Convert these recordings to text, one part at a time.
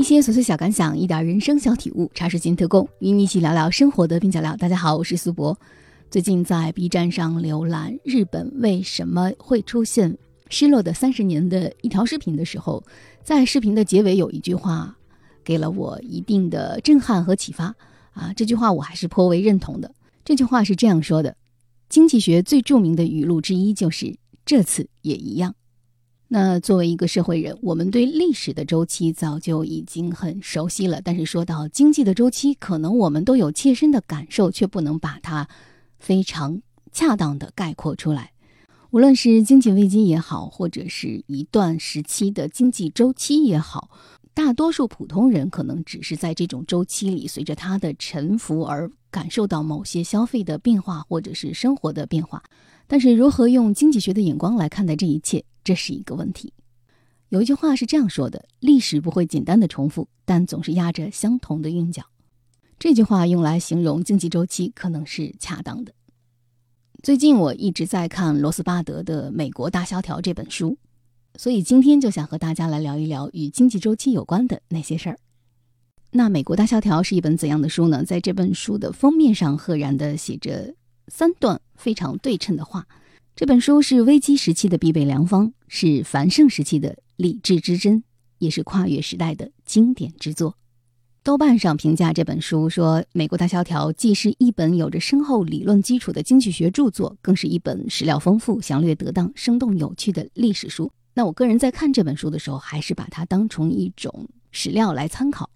一些琐碎小感想，一点人生小体悟，茶水间特供，与你一起聊聊生活的边角料。大家好，我是苏博。最近在 B 站上浏览日本为什么会出现失落的三十年的一条视频的时候，在视频的结尾有一句话，给了我一定的震撼和启发啊！这句话我还是颇为认同的。这句话是这样说的：经济学最著名的语录之一就是“这次也一样”。那作为一个社会人，我们对历史的周期早就已经很熟悉了。但是说到经济的周期，可能我们都有切身的感受，却不能把它非常恰当的概括出来。无论是经济危机也好，或者是一段时期的经济周期也好，大多数普通人可能只是在这种周期里，随着它的沉浮而感受到某些消费的变化，或者是生活的变化。但是，如何用经济学的眼光来看待这一切，这是一个问题。有一句话是这样说的：“历史不会简单的重复，但总是压着相同的韵脚。”这句话用来形容经济周期可能是恰当的。最近我一直在看罗斯巴德的《美国大萧条》这本书，所以今天就想和大家来聊一聊与经济周期有关的那些事儿。那《美国大萧条》是一本怎样的书呢？在这本书的封面上，赫然的写着。三段非常对称的话，这本书是危机时期的必备良方，是繁盛时期的理智之争，也是跨越时代的经典之作。豆瓣上评价这本书说：“美国大萧条既是一本有着深厚理论基础的经济学著作，更是一本史料丰富、详略得当、生动有趣的历史书。”那我个人在看这本书的时候，还是把它当成一种史料来参考。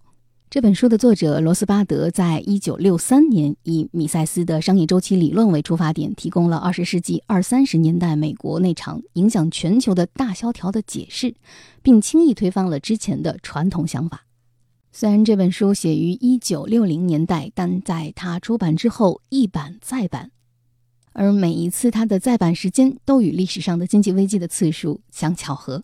这本书的作者罗斯巴德在一九六三年以米塞斯的商业周期理论为出发点，提供了二十世纪二三十年代美国那场影响全球的大萧条的解释，并轻易推翻了之前的传统想法。虽然这本书写于一九六零年代，但在它出版之后一版再版，而每一次它的再版时间都与历史上的经济危机的次数相巧合。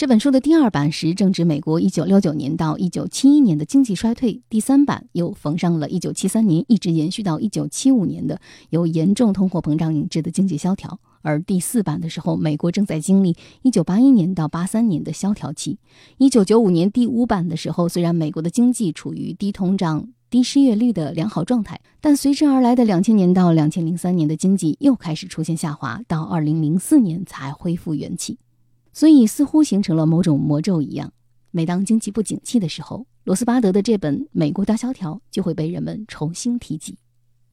这本书的第二版时正值美国1969年到1971年的经济衰退，第三版又逢上了1973年一直延续到1975年的由严重通货膨胀引致的经济萧条，而第四版的时候，美国正在经历1981年到83年的萧条期。1995年第五版的时候，虽然美国的经济处于低通胀、低失业率的良好状态，但随之而来的2000年到2003年的经济又开始出现下滑，到2004年才恢复元气。所以，似乎形成了某种魔咒一样。每当经济不景气的时候，罗斯巴德的这本《美国大萧条》就会被人们重新提及。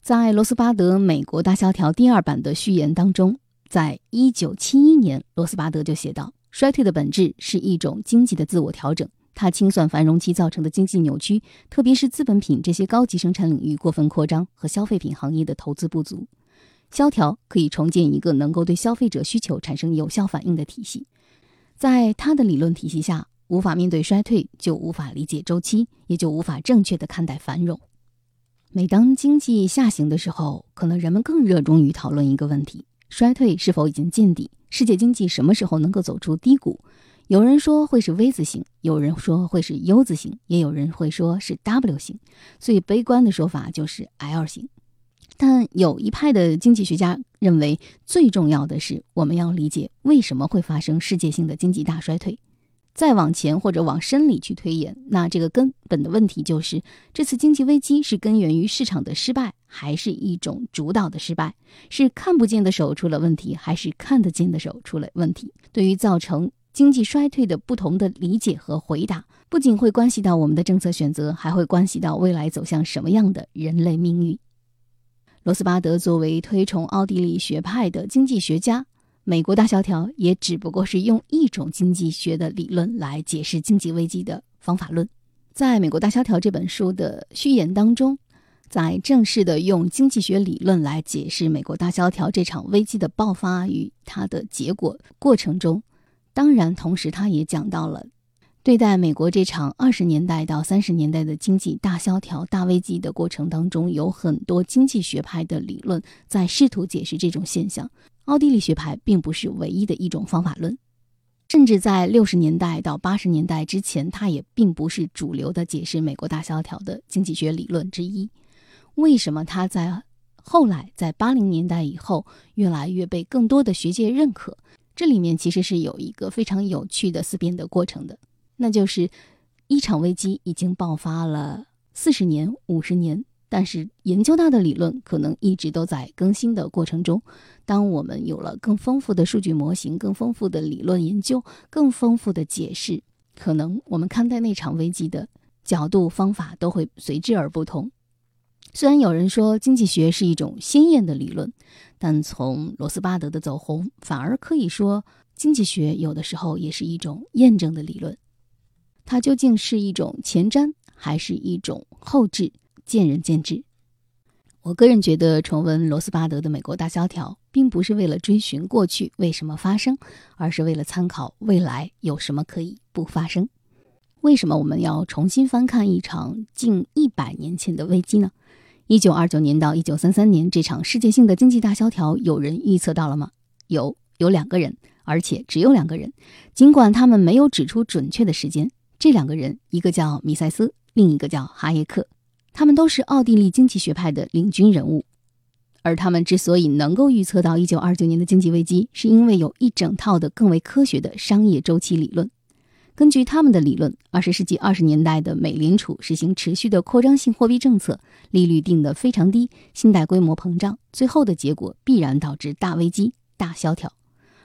在罗斯巴德《美国大萧条》第二版的序言当中，在一九七一年，罗斯巴德就写道：“衰退的本质是一种经济的自我调整，它清算繁荣期造成的经济扭曲，特别是资本品这些高级生产领域过分扩张和消费品行业的投资不足。萧条可以重建一个能够对消费者需求产生有效反应的体系。”在他的理论体系下，无法面对衰退，就无法理解周期，也就无法正确的看待繁荣。每当经济下行的时候，可能人们更热衷于讨论一个问题：衰退是否已经见底？世界经济什么时候能够走出低谷？有人说会是 V 字形，有人说会是 U 字形，也有人会说是 W 型。最悲观的说法就是 L 型。但有一派的经济学家认为，最重要的是我们要理解为什么会发生世界性的经济大衰退。再往前或者往深里去推演，那这个根本的问题就是：这次经济危机是根源于市场的失败，还是一种主导的失败？是看不见的手出了问题，还是看得见的手出了问题？对于造成经济衰退的不同的理解和回答，不仅会关系到我们的政策选择，还会关系到未来走向什么样的人类命运。罗斯巴德作为推崇奥地利学派的经济学家，美国大萧条也只不过是用一种经济学的理论来解释经济危机的方法论。在美国大萧条这本书的序言当中，在正式的用经济学理论来解释美国大萧条这场危机的爆发与它的结果过程中，当然同时他也讲到了。对待美国这场二十年代到三十年代的经济大萧条、大危机的过程当中，有很多经济学派的理论在试图解释这种现象。奥地利学派并不是唯一的一种方法论，甚至在六十年代到八十年代之前，它也并不是主流的解释美国大萧条的经济学理论之一。为什么它在后来在八零年代以后越来越被更多的学界认可？这里面其实是有一个非常有趣的思辨的过程的。那就是，一场危机已经爆发了四十年、五十年，但是研究它的理论可能一直都在更新的过程中。当我们有了更丰富的数据模型、更丰富的理论研究、更丰富的解释，可能我们看待那场危机的角度、方法都会随之而不同。虽然有人说经济学是一种鲜艳的理论，但从罗斯巴德的走红，反而可以说经济学有的时候也是一种验证的理论。它究竟是一种前瞻，还是一种后置，见仁见智。我个人觉得，重温罗斯巴德的美国大萧条，并不是为了追寻过去为什么发生，而是为了参考未来有什么可以不发生。为什么我们要重新翻看一场近一百年前的危机呢？一九二九年到一九三三年这场世界性的经济大萧条，有人预测到了吗？有，有两个人，而且只有两个人。尽管他们没有指出准确的时间，这两个人，一个叫米塞斯，另一个叫哈耶克，他们都是奥地利经济学派的领军人物。而他们之所以能够预测到一九二九年的经济危机，是因为有一整套的更为科学的商业周期理论。根据他们的理论，二十世纪二十年代的美联储实行持续的扩张性货币政策，利率定得非常低，信贷规模膨胀，最后的结果必然导致大危机、大萧条。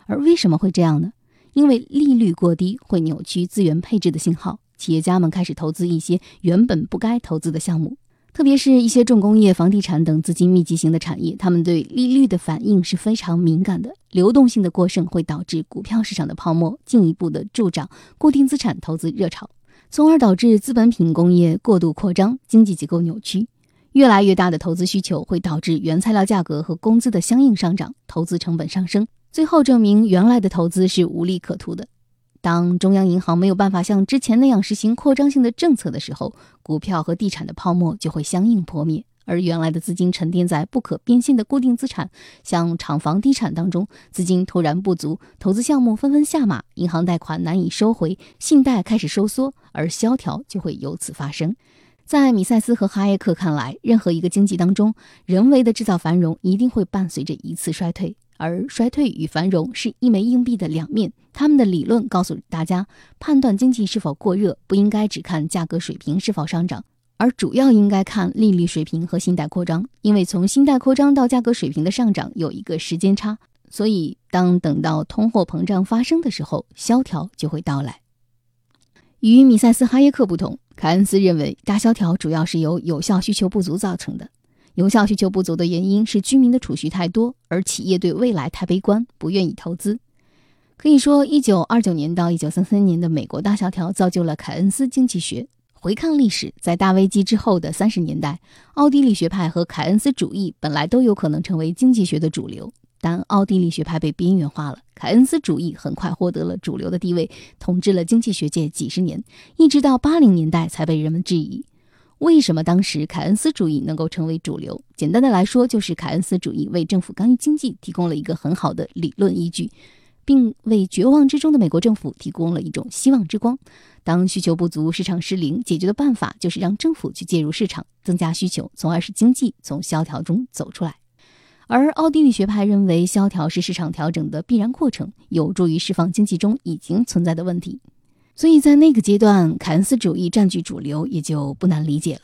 而为什么会这样呢？因为利率过低会扭曲资源配置的信号，企业家们开始投资一些原本不该投资的项目。特别是一些重工业、房地产等资金密集型的产业，他们对利率的反应是非常敏感的。流动性的过剩会导致股票市场的泡沫，进一步的助长固定资产投资热潮，从而导致资本品工业过度扩张，经济结构扭曲。越来越大的投资需求会导致原材料价格和工资的相应上涨，投资成本上升，最后证明原来的投资是无利可图的。当中央银行没有办法像之前那样实行扩张性的政策的时候，股票和地产的泡沫就会相应破灭，而原来的资金沉淀在不可变现的固定资产，像厂房地产当中，资金突然不足，投资项目纷纷下马，银行贷款难以收回，信贷开始收缩，而萧条就会由此发生。在米塞斯和哈耶克看来，任何一个经济当中，人为的制造繁荣一定会伴随着一次衰退。而衰退与繁荣是一枚硬币的两面。他们的理论告诉大家，判断经济是否过热，不应该只看价格水平是否上涨，而主要应该看利率水平和信贷扩张。因为从信贷扩张到价格水平的上涨有一个时间差，所以当等到通货膨胀发生的时候，萧条就会到来。与米塞斯、哈耶克不同，凯恩斯认为大萧条主要是由有效需求不足造成的。有效需求不足的原因是居民的储蓄太多，而企业对未来太悲观，不愿意投资。可以说，一九二九年到一九三三年的美国大萧条造就了凯恩斯经济学。回看历史，在大危机之后的三十年代，奥地利学派和凯恩斯主义本来都有可能成为经济学的主流，但奥地利学派被边缘化了，凯恩斯主义很快获得了主流的地位，统治了经济学界几十年，一直到八零年代才被人们质疑。为什么当时凯恩斯主义能够成为主流？简单的来说，就是凯恩斯主义为政府干预经济提供了一个很好的理论依据，并为绝望之中的美国政府提供了一种希望之光。当需求不足、市场失灵，解决的办法就是让政府去介入市场，增加需求，从而使经济从萧条中走出来。而奥地利学派认为，萧条是市场调整的必然过程，有助于释放经济中已经存在的问题。所以在那个阶段，凯恩斯主义占据主流也就不难理解了。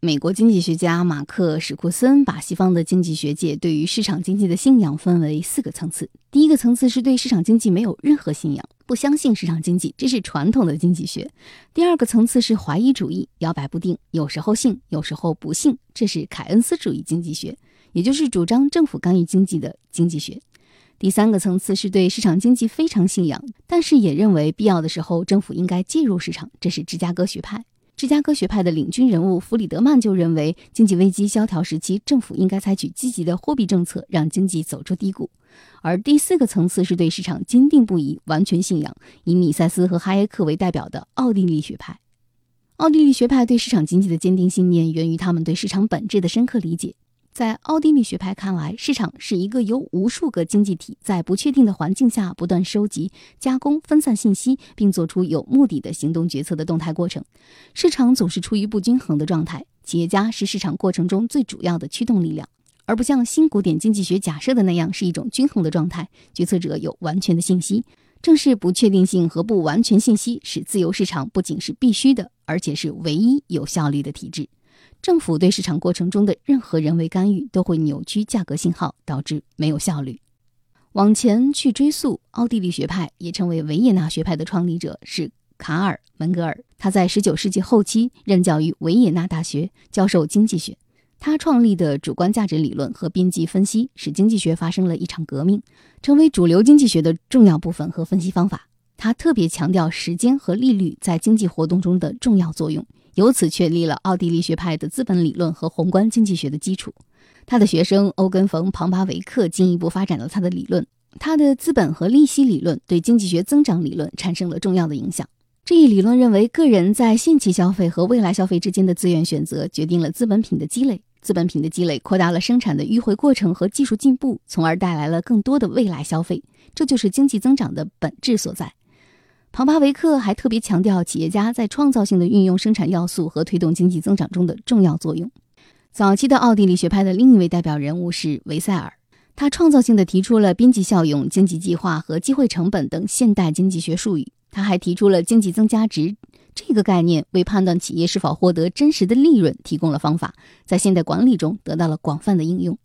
美国经济学家马克·史库森把西方的经济学界对于市场经济的信仰分为四个层次。第一个层次是对市场经济没有任何信仰，不相信市场经济，这是传统的经济学。第二个层次是怀疑主义，摇摆不定，有时候信，有时候不信，这是凯恩斯主义经济学，也就是主张政府干预经济的经济学。第三个层次是对市场经济非常信仰，但是也认为必要的时候政府应该介入市场。这是芝加哥学派。芝加哥学派的领军人物弗里德曼就认为，经济危机萧条时期，政府应该采取积极的货币政策，让经济走出低谷。而第四个层次是对市场坚定不移、完全信仰，以米塞斯和哈耶克为代表的奥地利学派。奥地利学派对市场经济的坚定信念源于他们对市场本质的深刻理解。在奥地利学派看来，市场是一个由无数个经济体在不确定的环境下不断收集、加工、分散信息，并做出有目的的行动决策的动态过程。市场总是处于不均衡的状态，企业家是市场过程中最主要的驱动力量，而不像新古典经济学假设的那样是一种均衡的状态。决策者有完全的信息。正是不确定性和不完全信息，使自由市场不仅是必须的，而且是唯一有效率的体制。政府对市场过程中的任何人为干预，都会扭曲价格信号，导致没有效率。往前去追溯，奥地利学派也称为维也纳学派的创立者是卡尔·门格尔。他在19世纪后期任教于维也纳大学，教授经济学。他创立的主观价值理论和边际分析，使经济学发生了一场革命，成为主流经济学的重要部分和分析方法。他特别强调时间和利率在经济活动中的重要作用。由此确立了奥地利学派的资本理论和宏观经济学的基础。他的学生欧根·冯·庞巴维克进一步发展了他的理论。他的资本和利息理论对经济学增长理论产生了重要的影响。这一理论认为，个人在现期消费和未来消费之间的资源选择决定了资本品的积累。资本品的积累扩大了生产的迂回过程和技术进步，从而带来了更多的未来消费。这就是经济增长的本质所在。庞巴维克还特别强调企业家在创造性的运用生产要素和推动经济增长中的重要作用。早期的奥地利学派的另一位代表人物是维塞尔，他创造性的提出了边际效用、经济计划和机会成本等现代经济学术语。他还提出了经济增加值这个概念，为判断企业是否获得真实的利润提供了方法，在现代管理中得到了广泛的应用。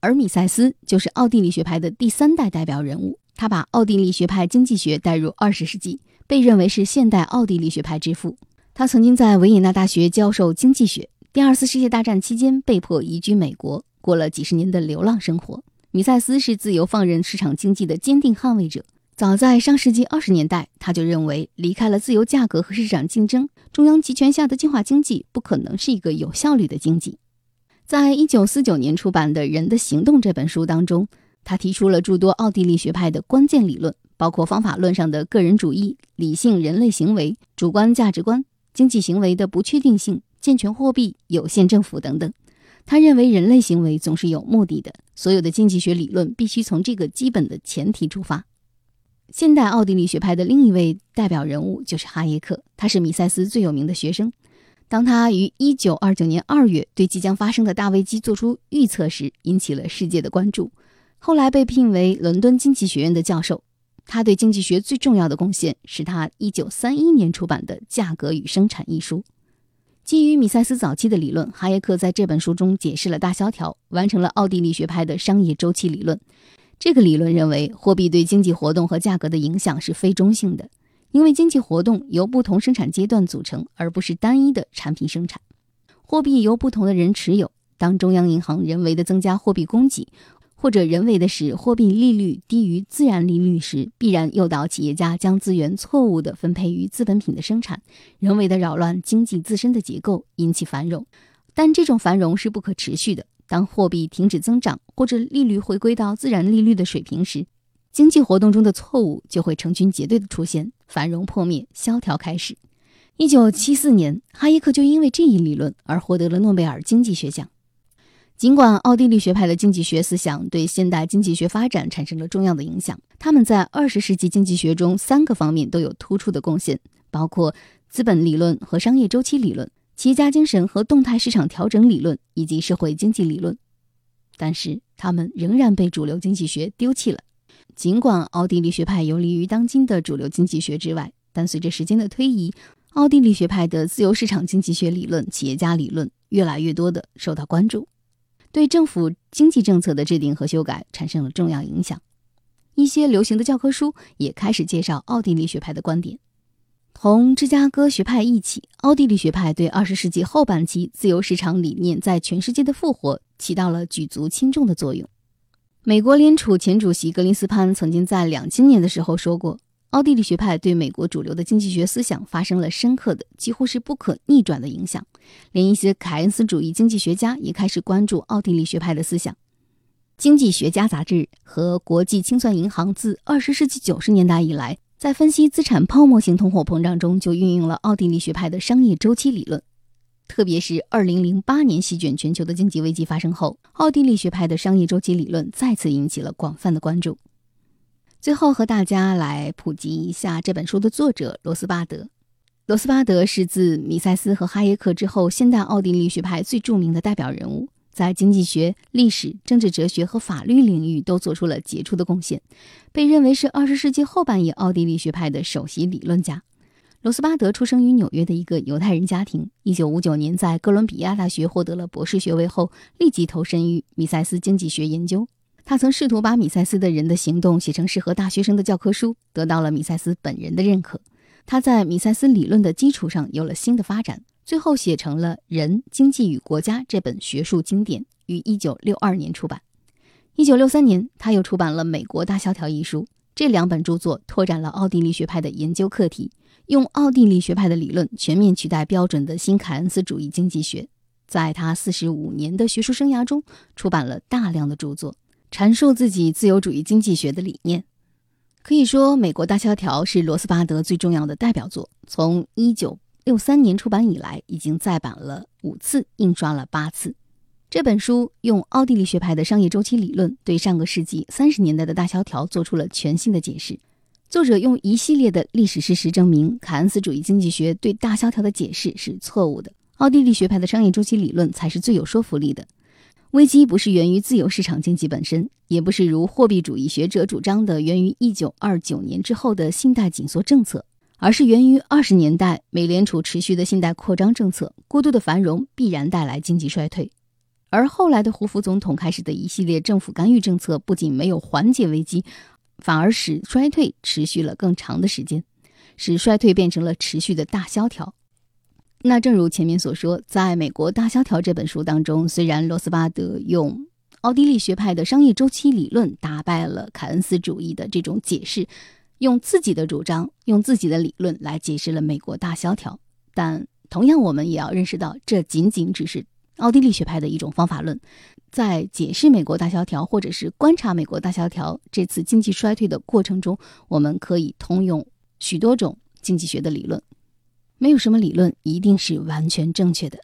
而米塞斯就是奥地利学派的第三代代表人物。他把奥地利学派经济学带入二十世纪，被认为是现代奥地利学派之父。他曾经在维也纳大学教授经济学。第二次世界大战期间被迫移居美国，过了几十年的流浪生活。米塞斯是自由放任市场经济的坚定捍卫者。早在上世纪二十年代，他就认为离开了自由价格和市场竞争，中央集权下的计划经济不可能是一个有效率的经济。在一九四九年出版的《人的行动》这本书当中。他提出了诸多奥地利学派的关键理论，包括方法论上的个人主义、理性人类行为、主观价值观、经济行为的不确定性、健全货币、有限政府等等。他认为人类行为总是有目的的，所有的经济学理论必须从这个基本的前提出发。现代奥地利学派的另一位代表人物就是哈耶克，他是米塞斯最有名的学生。当他于1929年2月对即将发生的大危机做出预测时，引起了世界的关注。后来被聘为伦敦经济学院的教授，他对经济学最重要的贡献是他1931年出版的《价格与生产》一书。基于米塞斯早期的理论，哈耶克在这本书中解释了大萧条，完成了奥地利学派的商业周期理论。这个理论认为，货币对经济活动和价格的影响是非中性的，因为经济活动由不同生产阶段组成，而不是单一的产品生产。货币由不同的人持有，当中央银行人为的增加货币供给。或者人为的使货币利率低于自然利率时，必然诱导企业家将资源错误地分配于资本品的生产，人为的扰乱经济自身的结构，引起繁荣。但这种繁荣是不可持续的。当货币停止增长，或者利率回归到自然利率的水平时，经济活动中的错误就会成群结队的出现，繁荣破灭，萧条开始。一九七四年，哈耶克就因为这一理论而获得了诺贝尔经济学奖。尽管奥地利学派的经济学思想对现代经济学发展产生了重要的影响，他们在二十世纪经济学中三个方面都有突出的贡献，包括资本理论和商业周期理论、企业家精神和动态市场调整理论以及社会经济理论。但是，他们仍然被主流经济学丢弃了。尽管奥地利学派游离于当今的主流经济学之外，但随着时间的推移，奥地利学派的自由市场经济学理论、企业家理论越来越多地受到关注。对政府经济政策的制定和修改产生了重要影响，一些流行的教科书也开始介绍奥地利学派的观点。同芝加哥学派一起，奥地利学派对二十世纪后半期自由市场理念在全世界的复活起到了举足轻重的作用。美国联储前主席格林斯潘曾经在两千年的时候说过。奥地利学派对美国主流的经济学思想发生了深刻的、几乎是不可逆转的影响，连一些凯恩斯主义经济学家也开始关注奥地利学派的思想。《经济学家》杂志和国际清算银行自二十世纪九十年代以来，在分析资产泡沫性通货膨胀中就运用了奥地利学派的商业周期理论。特别是二零零八年席卷全球的经济危机发生后，奥地利学派的商业周期理论再次引起了广泛的关注。最后和大家来普及一下这本书的作者罗斯巴德。罗斯巴德是自米塞斯和哈耶克之后，现代奥地利学派最著名的代表人物。在经济学、历史、政治哲学和法律领域都做出了杰出的贡献，被认为是二十世纪后半叶奥地利学派的首席理论家。罗斯巴德出生于纽约的一个犹太人家庭。一九五九年在哥伦比亚大学获得了博士学位后，立即投身于米塞斯经济学研究。他曾试图把米塞斯的人的行动写成适合大学生的教科书，得到了米塞斯本人的认可。他在米塞斯理论的基础上有了新的发展。最后写成了《人、经济与国家》这本学术经典，于一九六二年出版。一九六三年，他又出版了《美国大萧条》一书。这两本著作拓展了奥地利学派的研究课题，用奥地利学派的理论全面取代标准的新凯恩斯主义经济学。在他四十五年的学术生涯中，出版了大量的著作，阐述自己自由主义经济学的理念。可以说，《美国大萧条》是罗斯巴德最重要的代表作。从一九六三年出版以来，已经再版了五次，印刷了八次。这本书用奥地利学派的商业周期理论，对上个世纪三十年代的大萧条做出了全新的解释。作者用一系列的历史事实证明，凯恩斯主义经济学对大萧条的解释是错误的，奥地利学派的商业周期理论才是最有说服力的。危机不是源于自由市场经济本身，也不是如货币主义学者主张的源于一九二九年之后的信贷紧缩政策。而是源于二十年代美联储持续的信贷扩张政策，过度的繁荣必然带来经济衰退，而后来的胡佛总统开始的一系列政府干预政策，不仅没有缓解危机，反而使衰退持续了更长的时间，使衰退变成了持续的大萧条。那正如前面所说，在美国大萧条这本书当中，虽然罗斯巴德用奥地利学派的商业周期理论打败了凯恩斯主义的这种解释。用自己的主张，用自己的理论来解释了美国大萧条，但同样，我们也要认识到，这仅仅只是奥地利学派的一种方法论。在解释美国大萧条，或者是观察美国大萧条这次经济衰退的过程中，我们可以通用许多种经济学的理论。没有什么理论一定是完全正确的。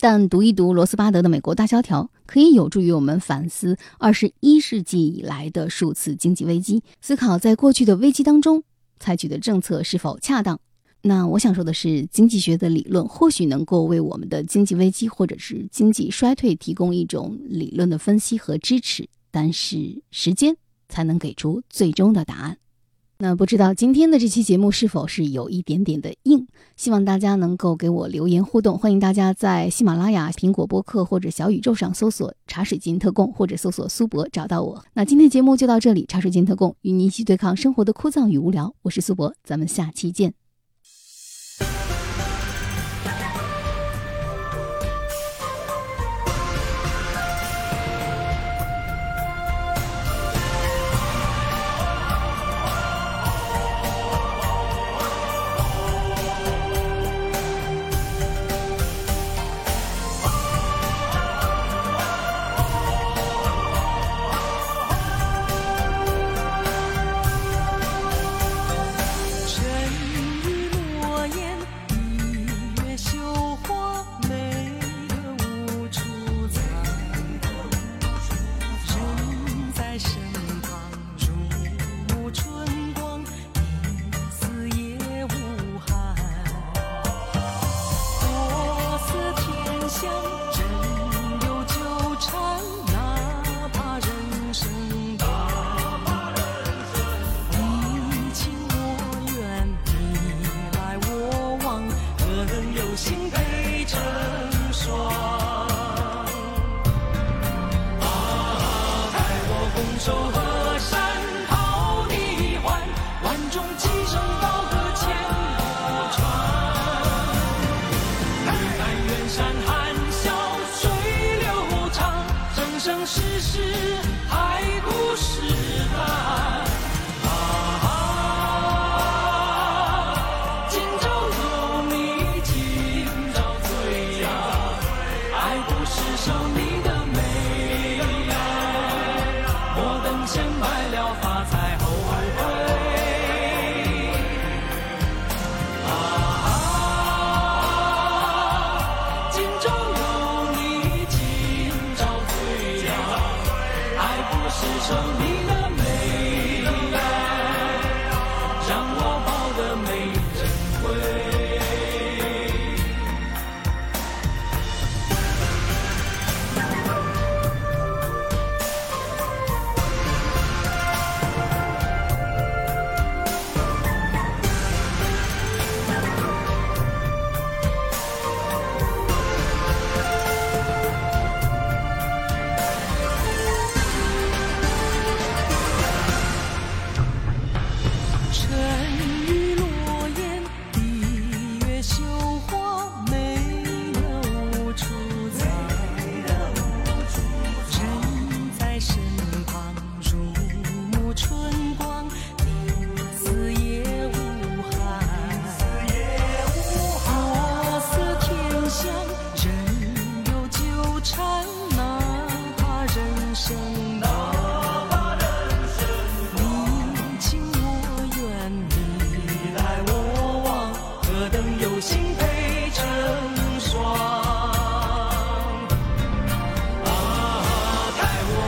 但读一读罗斯巴德的《美国大萧条》，可以有助于我们反思二十一世纪以来的数次经济危机，思考在过去的危机当中采取的政策是否恰当。那我想说的是，经济学的理论或许能够为我们的经济危机或者是经济衰退提供一种理论的分析和支持，但是时间才能给出最终的答案。那不知道今天的这期节目是否是有一点点的硬？希望大家能够给我留言互动。欢迎大家在喜马拉雅、苹果播客或者小宇宙上搜索“茶水间特供”或者搜索“苏博”找到我。那今天节目就到这里，茶水间特供与你一起对抗生活的枯燥与无聊。我是苏博，咱们下期见。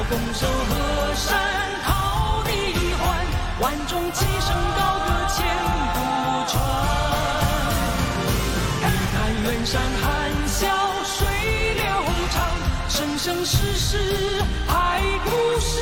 拱手河山讨你欢，万众齐声高歌千古传。你看远山含笑水流长，生生世世海枯石